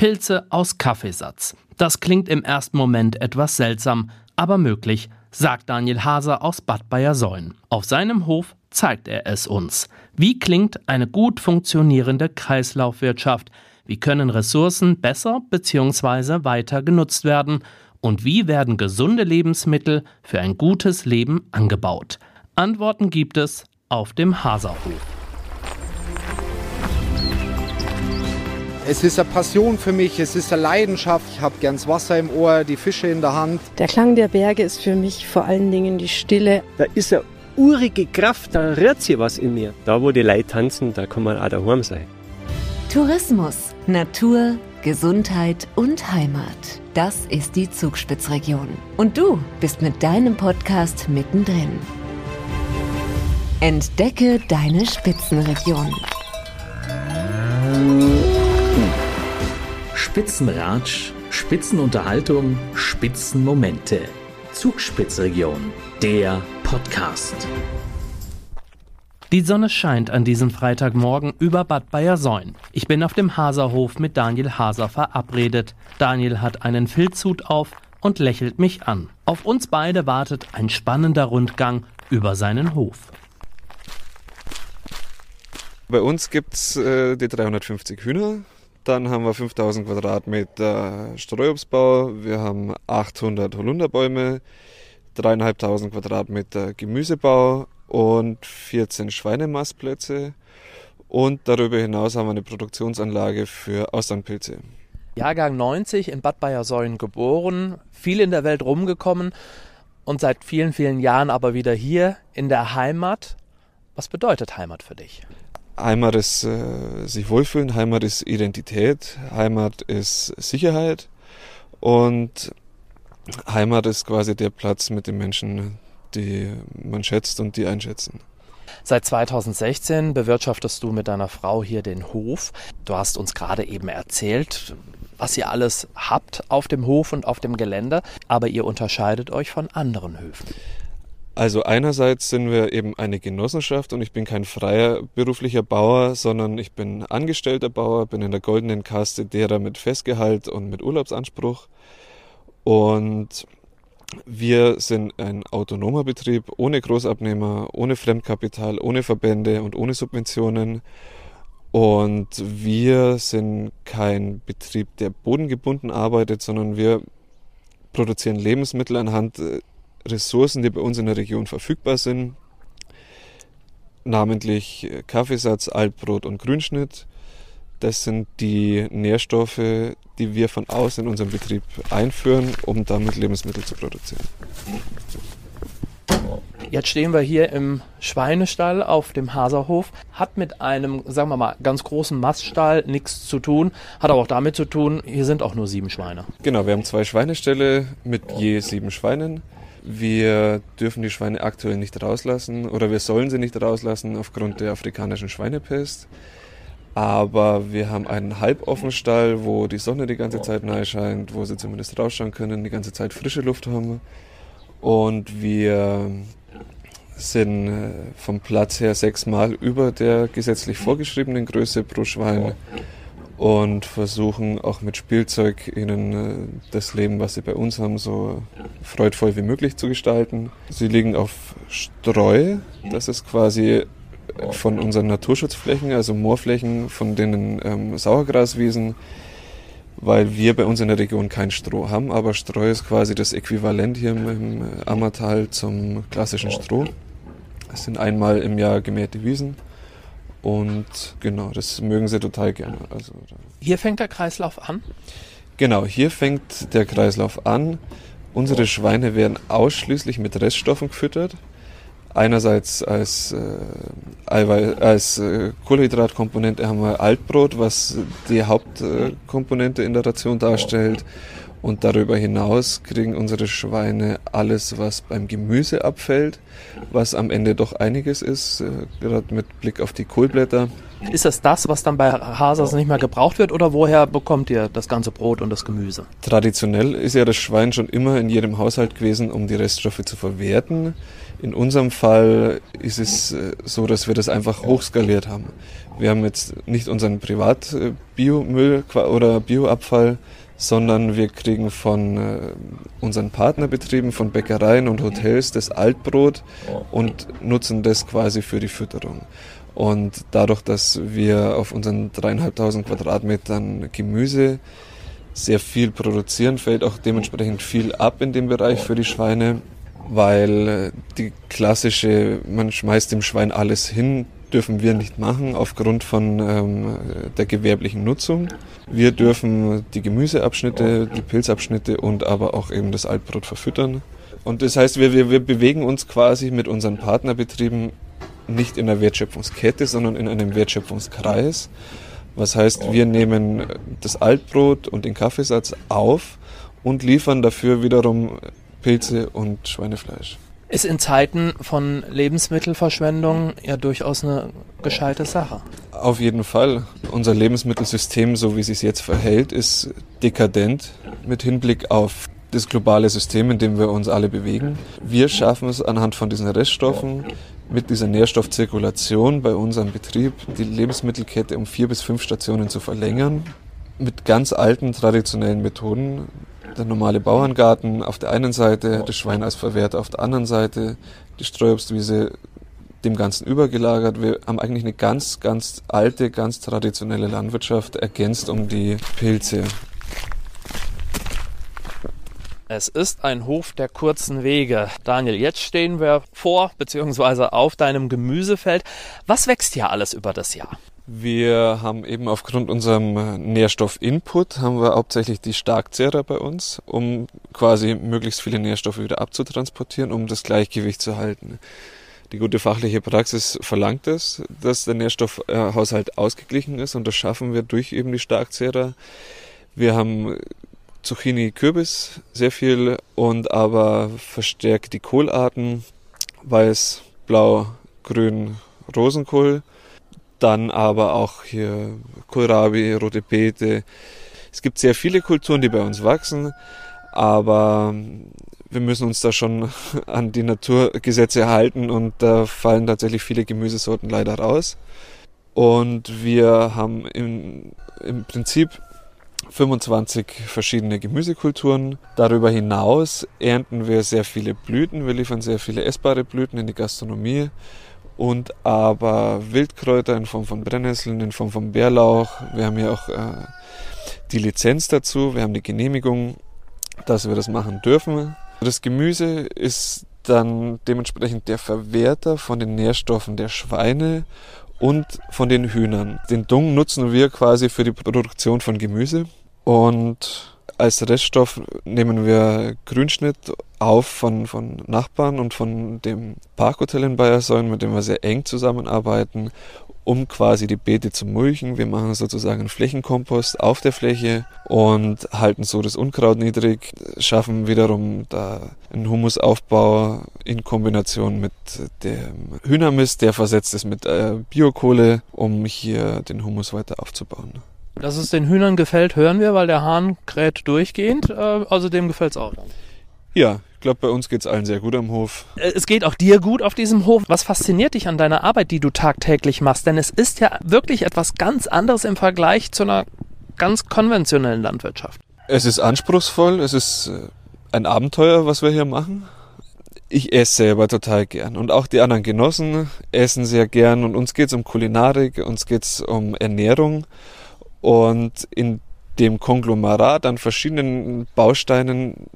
Pilze aus Kaffeesatz. Das klingt im ersten Moment etwas seltsam, aber möglich, sagt Daniel Haser aus Bad Bayersäulen. Auf seinem Hof zeigt er es uns. Wie klingt eine gut funktionierende Kreislaufwirtschaft? Wie können Ressourcen besser bzw. weiter genutzt werden? Und wie werden gesunde Lebensmittel für ein gutes Leben angebaut? Antworten gibt es auf dem Haserhof. Es ist eine Passion für mich, es ist eine Leidenschaft. Ich habe gern das Wasser im Ohr, die Fische in der Hand. Der Klang der Berge ist für mich vor allen Dingen die Stille. Da ist eine urige Kraft, da rührt sich was in mir. Da, wo die Leute tanzen, da kann man auch daheim sein. Tourismus, Natur, Gesundheit und Heimat. Das ist die Zugspitzregion. Und du bist mit deinem Podcast mittendrin. Entdecke deine Spitzenregion. Spitzenratsch, Spitzenunterhaltung, Spitzenmomente. Zugspitzregion, der Podcast. Die Sonne scheint an diesem Freitagmorgen über Bad Bayersäun. Ich bin auf dem Haserhof mit Daniel Haser verabredet. Daniel hat einen Filzhut auf und lächelt mich an. Auf uns beide wartet ein spannender Rundgang über seinen Hof. Bei uns gibt es äh, die 350 Hühner, dann haben wir 5000 Quadratmeter Streuobstbau, wir haben 800 Holunderbäume, dreieinhalbtausend Quadratmeter Gemüsebau und 14 Schweinemastplätze. Und darüber hinaus haben wir eine Produktionsanlage für Austernpilze. Jahrgang 90 in Bad Bayersäulen geboren, viel in der Welt rumgekommen und seit vielen, vielen Jahren aber wieder hier in der Heimat. Was bedeutet Heimat für dich? Heimat ist äh, sich wohlfühlen, Heimat ist Identität, Heimat ist Sicherheit und Heimat ist quasi der Platz mit den Menschen, die man schätzt und die einschätzen. Seit 2016 bewirtschaftest du mit deiner Frau hier den Hof. Du hast uns gerade eben erzählt, was ihr alles habt auf dem Hof und auf dem Gelände, aber ihr unterscheidet euch von anderen Höfen. Also einerseits sind wir eben eine Genossenschaft und ich bin kein freier beruflicher Bauer, sondern ich bin angestellter Bauer, bin in der goldenen Kaste derer mit Festgehalt und mit Urlaubsanspruch. Und wir sind ein autonomer Betrieb ohne Großabnehmer, ohne Fremdkapital, ohne Verbände und ohne Subventionen. Und wir sind kein Betrieb, der bodengebunden arbeitet, sondern wir produzieren Lebensmittel anhand äh, Ressourcen, die bei uns in der Region verfügbar sind, namentlich äh, Kaffeesatz, Altbrot und Grünschnitt. Das sind die Nährstoffe, die wir von außen in unserem Betrieb einführen, um damit Lebensmittel zu produzieren. Jetzt stehen wir hier im Schweinestall auf dem Haserhof. Hat mit einem, sagen wir mal, ganz großen Maststall nichts zu tun. Hat aber auch damit zu tun, hier sind auch nur sieben Schweine. Genau, wir haben zwei Schweineställe mit je sieben Schweinen. Wir dürfen die Schweine aktuell nicht rauslassen oder wir sollen sie nicht rauslassen aufgrund der afrikanischen Schweinepest. Aber wir haben einen halboffenen Stall, wo die Sonne die ganze Zeit nahe scheint, wo sie zumindest rausschauen können, die ganze Zeit frische Luft haben. Und wir sind äh, vom Platz her sechsmal über der gesetzlich vorgeschriebenen Größe pro Schwein und versuchen auch mit Spielzeug ihnen äh, das Leben, was sie bei uns haben, so freudvoll wie möglich zu gestalten. Sie liegen auf Streu, das ist quasi von unseren Naturschutzflächen, also Moorflächen, von denen ähm, Sauergraswiesen, weil wir bei uns in der Region kein Stroh haben, aber Streu ist quasi das Äquivalent hier im, im Ammertal zum klassischen Stroh. Es sind einmal im Jahr gemähte Wiesen und genau, das mögen sie total gerne. Also, hier fängt der Kreislauf an? Genau, hier fängt der Kreislauf an. Unsere Schweine werden ausschließlich mit Reststoffen gefüttert. Einerseits als, äh, als äh, Kohlehydratkomponente haben wir Altbrot, was die Hauptkomponente in der Ration darstellt. Und darüber hinaus kriegen unsere Schweine alles, was beim Gemüse abfällt, was am Ende doch einiges ist, äh, gerade mit Blick auf die Kohlblätter. Ist das das, was dann bei Hasers nicht mehr gebraucht wird oder woher bekommt ihr das ganze Brot und das Gemüse? Traditionell ist ja das Schwein schon immer in jedem Haushalt gewesen, um die Reststoffe zu verwerten. In unserem Fall ist es äh, so, dass wir das einfach hochskaliert haben. Wir haben jetzt nicht unseren Privat-Biomüll oder Bioabfall, sondern wir kriegen von äh, unseren Partnerbetrieben, von Bäckereien und Hotels das Altbrot und nutzen das quasi für die Fütterung. Und dadurch, dass wir auf unseren dreieinhalbtausend Quadratmetern Gemüse sehr viel produzieren, fällt auch dementsprechend viel ab in dem Bereich für die Schweine, weil äh, die klassische, man schmeißt dem Schwein alles hin, dürfen wir nicht machen aufgrund von ähm, der gewerblichen Nutzung. Wir dürfen die Gemüseabschnitte, die Pilzabschnitte und aber auch eben das Altbrot verfüttern. Und das heißt, wir, wir, wir bewegen uns quasi mit unseren Partnerbetrieben nicht in der Wertschöpfungskette, sondern in einem Wertschöpfungskreis. Was heißt, wir nehmen das Altbrot und den Kaffeesatz auf und liefern dafür wiederum Pilze und Schweinefleisch. Ist in Zeiten von Lebensmittelverschwendung ja durchaus eine gescheite Sache. Auf jeden Fall. Unser Lebensmittelsystem, so wie es sich jetzt verhält, ist dekadent mit Hinblick auf das globale System, in dem wir uns alle bewegen. Wir schaffen es anhand von diesen Reststoffen mit dieser Nährstoffzirkulation bei unserem Betrieb die Lebensmittelkette um vier bis fünf Stationen zu verlängern. Mit ganz alten traditionellen Methoden. Der normale Bauerngarten auf der einen Seite, das Schwein als Verwerter auf der anderen Seite, die Streuobstwiese dem Ganzen übergelagert. Wir haben eigentlich eine ganz, ganz alte, ganz traditionelle Landwirtschaft ergänzt um die Pilze. Es ist ein Hof der kurzen Wege. Daniel, jetzt stehen wir vor bzw. auf deinem Gemüsefeld. Was wächst hier alles über das Jahr? Wir haben eben aufgrund unserem Nährstoffinput haben wir hauptsächlich die Starkzehrer bei uns, um quasi möglichst viele Nährstoffe wieder abzutransportieren, um das Gleichgewicht zu halten. Die gute fachliche Praxis verlangt es, dass der Nährstoffhaushalt ausgeglichen ist und das schaffen wir durch eben die Starkzehrer. Wir haben Zucchini, Kürbis sehr viel und aber verstärkt die Kohlarten, weiß, blau, grün, Rosenkohl. Dann aber auch hier Kohlrabi, rote Beete. Es gibt sehr viele Kulturen, die bei uns wachsen, aber wir müssen uns da schon an die Naturgesetze halten und da fallen tatsächlich viele Gemüsesorten leider raus. Und wir haben im, im Prinzip 25 verschiedene Gemüsekulturen. Darüber hinaus ernten wir sehr viele Blüten. Wir liefern sehr viele essbare Blüten in die Gastronomie und aber Wildkräuter in Form von Brennnesseln, in Form von Bärlauch. Wir haben ja auch äh, die Lizenz dazu, wir haben die Genehmigung, dass wir das machen dürfen. Das Gemüse ist dann dementsprechend der Verwerter von den Nährstoffen der Schweine und von den Hühnern. Den Dung nutzen wir quasi für die Produktion von Gemüse. Und als Reststoff nehmen wir Grünschnitt auf von, von Nachbarn und von dem Parkhotel in Bayersäulen, mit dem wir sehr eng zusammenarbeiten, um quasi die Beete zu mulchen. Wir machen sozusagen einen Flächenkompost auf der Fläche und halten so das Unkraut niedrig, schaffen wiederum da einen Humusaufbau in Kombination mit dem Hühnermist, der versetzt ist mit äh, Biokohle, um hier den Humus weiter aufzubauen. Dass es den Hühnern gefällt, hören wir, weil der Hahn kräht durchgehend. Äh, also dem gefällt es auch. Ja, ich glaube, bei uns geht es allen sehr gut am Hof. Äh, es geht auch dir gut auf diesem Hof. Was fasziniert dich an deiner Arbeit, die du tagtäglich machst? Denn es ist ja wirklich etwas ganz anderes im Vergleich zu einer ganz konventionellen Landwirtschaft. Es ist anspruchsvoll, es ist äh, ein Abenteuer, was wir hier machen. Ich esse selber total gern und auch die anderen Genossen essen sehr gern und uns geht es um Kulinarik, uns geht es um Ernährung und in dem Konglomerat an verschiedenen Bausteinen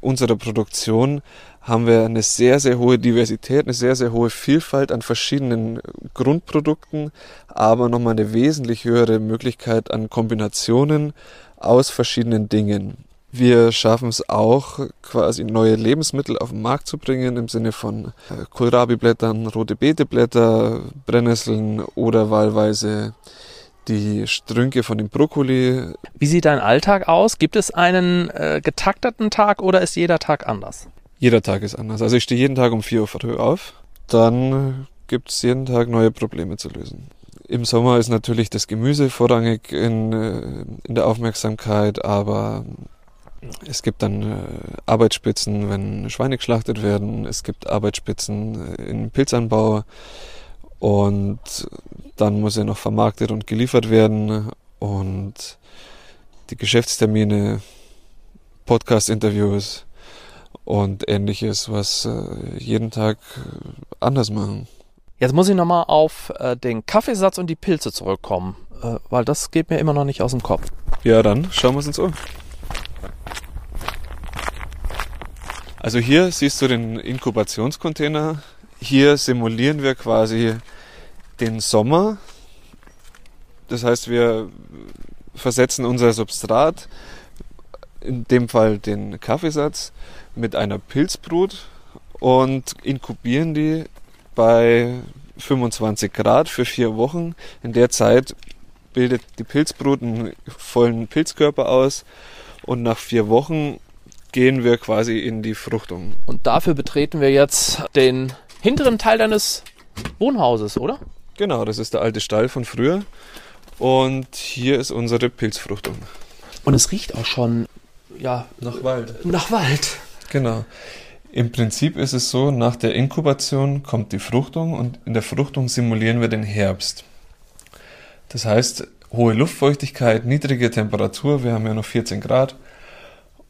unserer Produktion haben wir eine sehr, sehr hohe Diversität, eine sehr, sehr hohe Vielfalt an verschiedenen Grundprodukten, aber nochmal eine wesentlich höhere Möglichkeit an Kombinationen aus verschiedenen Dingen. Wir schaffen es auch, quasi neue Lebensmittel auf den Markt zu bringen, im Sinne von äh, Kohlrabi-Blättern, rote Beeteblätter, Brennnesseln oder wahlweise die Strünke von dem Brokkoli. Wie sieht dein Alltag aus? Gibt es einen äh, getakteten Tag oder ist jeder Tag anders? Jeder Tag ist anders. Also ich stehe jeden Tag um 4 Uhr früh auf. Dann gibt es jeden Tag neue Probleme zu lösen. Im Sommer ist natürlich das Gemüse vorrangig in, äh, in der Aufmerksamkeit, aber es gibt dann äh, Arbeitsspitzen, wenn Schweine geschlachtet werden. Es gibt Arbeitsspitzen äh, im Pilzanbau. Und dann muss er noch vermarktet und geliefert werden und die Geschäftstermine, Podcast-Interviews und ähnliches, was äh, jeden Tag anders machen. Jetzt muss ich nochmal auf äh, den Kaffeesatz und die Pilze zurückkommen, äh, weil das geht mir immer noch nicht aus dem Kopf. Ja, dann schauen wir es uns um. Also hier siehst du den Inkubationscontainer. Hier simulieren wir quasi den Sommer. Das heißt, wir versetzen unser Substrat, in dem Fall den Kaffeesatz, mit einer Pilzbrut und inkubieren die bei 25 Grad für vier Wochen. In der Zeit bildet die Pilzbrut einen vollen Pilzkörper aus und nach vier Wochen gehen wir quasi in die Fruchtung. Und dafür betreten wir jetzt den hinteren Teil deines Wohnhauses, oder? Genau, das ist der alte Stall von früher. Und hier ist unsere Pilzfruchtung. Und es riecht auch schon, ja, nach Wald. Nach Wald. Genau. Im Prinzip ist es so, nach der Inkubation kommt die Fruchtung und in der Fruchtung simulieren wir den Herbst. Das heißt, hohe Luftfeuchtigkeit, niedrige Temperatur, wir haben ja noch 14 Grad.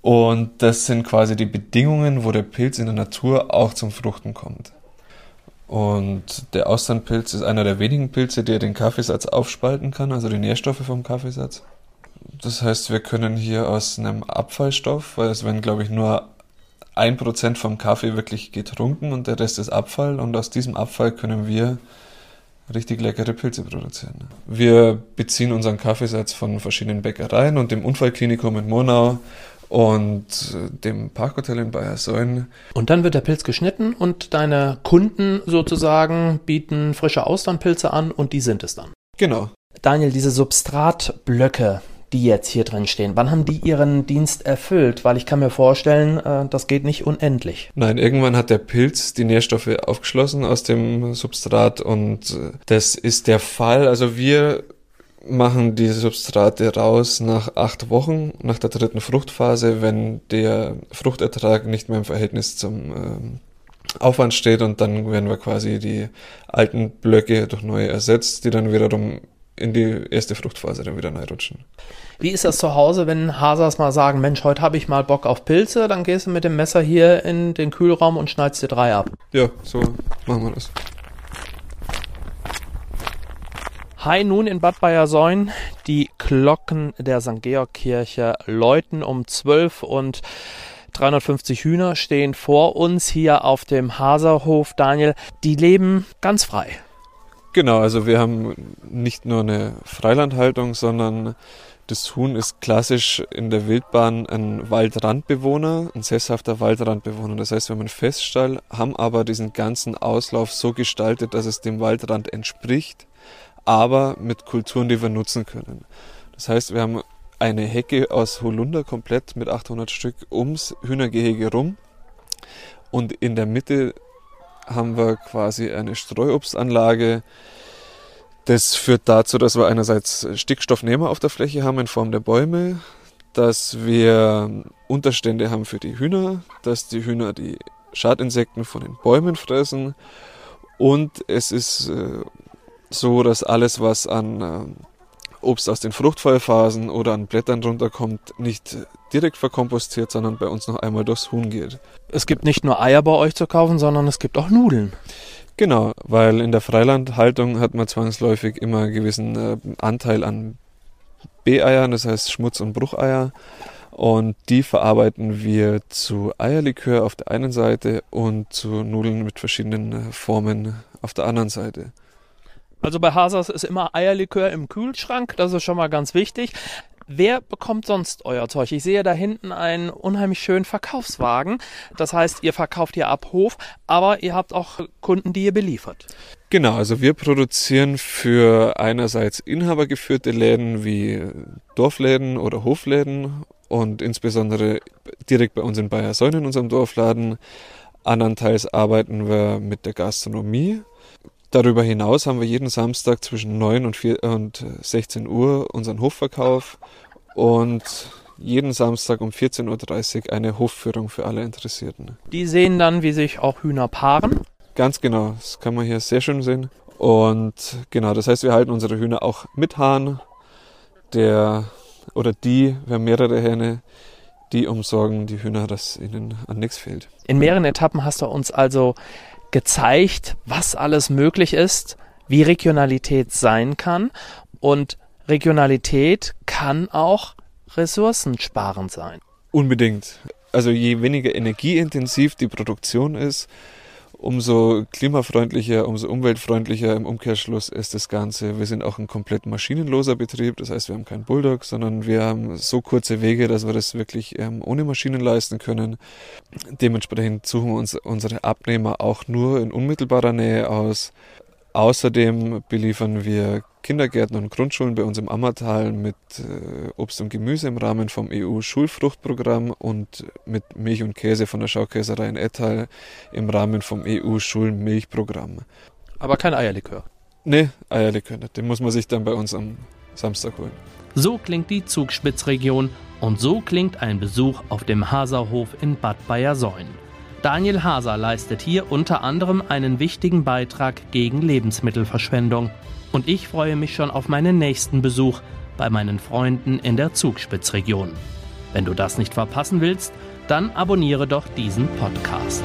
Und das sind quasi die Bedingungen, wo der Pilz in der Natur auch zum Fruchten kommt. Und der Austernpilz ist einer der wenigen Pilze, der den Kaffeesatz aufspalten kann, also die Nährstoffe vom Kaffeesatz. Das heißt, wir können hier aus einem Abfallstoff, weil es werden, glaube ich, nur ein Prozent vom Kaffee wirklich getrunken und der Rest ist Abfall. Und aus diesem Abfall können wir richtig leckere Pilze produzieren. Wir beziehen unseren Kaffeesatz von verschiedenen Bäckereien und dem Unfallklinikum in Murnau und dem Parkhotel in Bayersäulen. Und dann wird der Pilz geschnitten und deine Kunden sozusagen bieten frische Austernpilze an und die sind es dann. Genau. Daniel, diese Substratblöcke, die jetzt hier drin stehen, wann haben die ihren Dienst erfüllt? Weil ich kann mir vorstellen, äh, das geht nicht unendlich. Nein, irgendwann hat der Pilz die Nährstoffe aufgeschlossen aus dem Substrat und äh, das ist der Fall. Also wir machen die Substrate raus nach acht Wochen, nach der dritten Fruchtphase, wenn der Fruchtertrag nicht mehr im Verhältnis zum ähm, Aufwand steht und dann werden wir quasi die alten Blöcke durch neue ersetzt, die dann wiederum in die erste Fruchtphase dann wieder reinrutschen. Wie ist das zu Hause, wenn Hasers mal sagen, Mensch, heute habe ich mal Bock auf Pilze, dann gehst du mit dem Messer hier in den Kühlraum und schneidest dir drei ab? Ja, so machen wir das. Hi, nun in Bad Bayersäun. Die Glocken der St. Georg Kirche läuten um 12 und 350 Hühner stehen vor uns hier auf dem Haserhof. Daniel, die leben ganz frei. Genau, also wir haben nicht nur eine Freilandhaltung, sondern das Huhn ist klassisch in der Wildbahn ein Waldrandbewohner, ein sesshafter Waldrandbewohner. Das heißt, wir haben einen Feststall, haben aber diesen ganzen Auslauf so gestaltet, dass es dem Waldrand entspricht aber mit Kulturen, die wir nutzen können. Das heißt, wir haben eine Hecke aus Holunder komplett mit 800 Stück ums Hühnergehege rum und in der Mitte haben wir quasi eine Streuobstanlage. Das führt dazu, dass wir einerseits Stickstoffnehmer auf der Fläche haben in Form der Bäume, dass wir Unterstände haben für die Hühner, dass die Hühner die Schadinsekten von den Bäumen fressen und es ist äh, so, dass alles, was an äh, Obst aus den Fruchtfallphasen oder an Blättern runterkommt, nicht direkt verkompostiert, sondern bei uns noch einmal durchs Huhn geht. Es gibt nicht nur Eier bei euch zu kaufen, sondern es gibt auch Nudeln. Genau, weil in der Freilandhaltung hat man zwangsläufig immer einen gewissen äh, Anteil an B-Eiern, das heißt Schmutz- und Brucheier. Und die verarbeiten wir zu Eierlikör auf der einen Seite und zu Nudeln mit verschiedenen äh, Formen auf der anderen Seite. Also bei Hasers ist immer Eierlikör im Kühlschrank, das ist schon mal ganz wichtig. Wer bekommt sonst euer Zeug? Ich sehe da hinten einen unheimlich schönen Verkaufswagen. Das heißt, ihr verkauft hier ab Hof, aber ihr habt auch Kunden, die ihr beliefert. Genau, also wir produzieren für einerseits inhabergeführte Läden wie Dorfläden oder Hofläden und insbesondere direkt bei uns in Bayersäun in unserem Dorfladen. Andernteils arbeiten wir mit der Gastronomie Darüber hinaus haben wir jeden Samstag zwischen 9 und, 4 und 16 Uhr unseren Hofverkauf und jeden Samstag um 14.30 Uhr eine Hofführung für alle Interessierten. Die sehen dann, wie sich auch Hühner paaren. Ganz genau, das kann man hier sehr schön sehen. Und genau, das heißt, wir halten unsere Hühner auch mit Hahn. Der oder die, wir haben mehrere Hähne, die umsorgen die Hühner, dass ihnen an nichts fehlt. In mehreren Etappen hast du uns also gezeigt, was alles möglich ist, wie Regionalität sein kann. Und Regionalität kann auch ressourcensparend sein. Unbedingt. Also je weniger energieintensiv die Produktion ist, umso klimafreundlicher, umso umweltfreundlicher im Umkehrschluss ist das Ganze. Wir sind auch ein komplett maschinenloser Betrieb, das heißt, wir haben keinen Bulldog, sondern wir haben so kurze Wege, dass wir das wirklich ähm, ohne Maschinen leisten können. Dementsprechend suchen uns unsere Abnehmer auch nur in unmittelbarer Nähe aus. Außerdem beliefern wir Kindergärten und Grundschulen bei uns im Ammertal mit äh, Obst und Gemüse im Rahmen vom EU-Schulfruchtprogramm und mit Milch und Käse von der Schaukäserei in Ettal im Rahmen vom EU-Schulmilchprogramm. Aber kein Eierlikör. Nee, Eierlikör nicht. Den muss man sich dann bei uns am Samstag holen. So klingt die Zugspitzregion und so klingt ein Besuch auf dem Haserhof in Bad Bayersäun. Daniel Haser leistet hier unter anderem einen wichtigen Beitrag gegen Lebensmittelverschwendung. Und ich freue mich schon auf meinen nächsten Besuch bei meinen Freunden in der Zugspitzregion. Wenn du das nicht verpassen willst, dann abonniere doch diesen Podcast.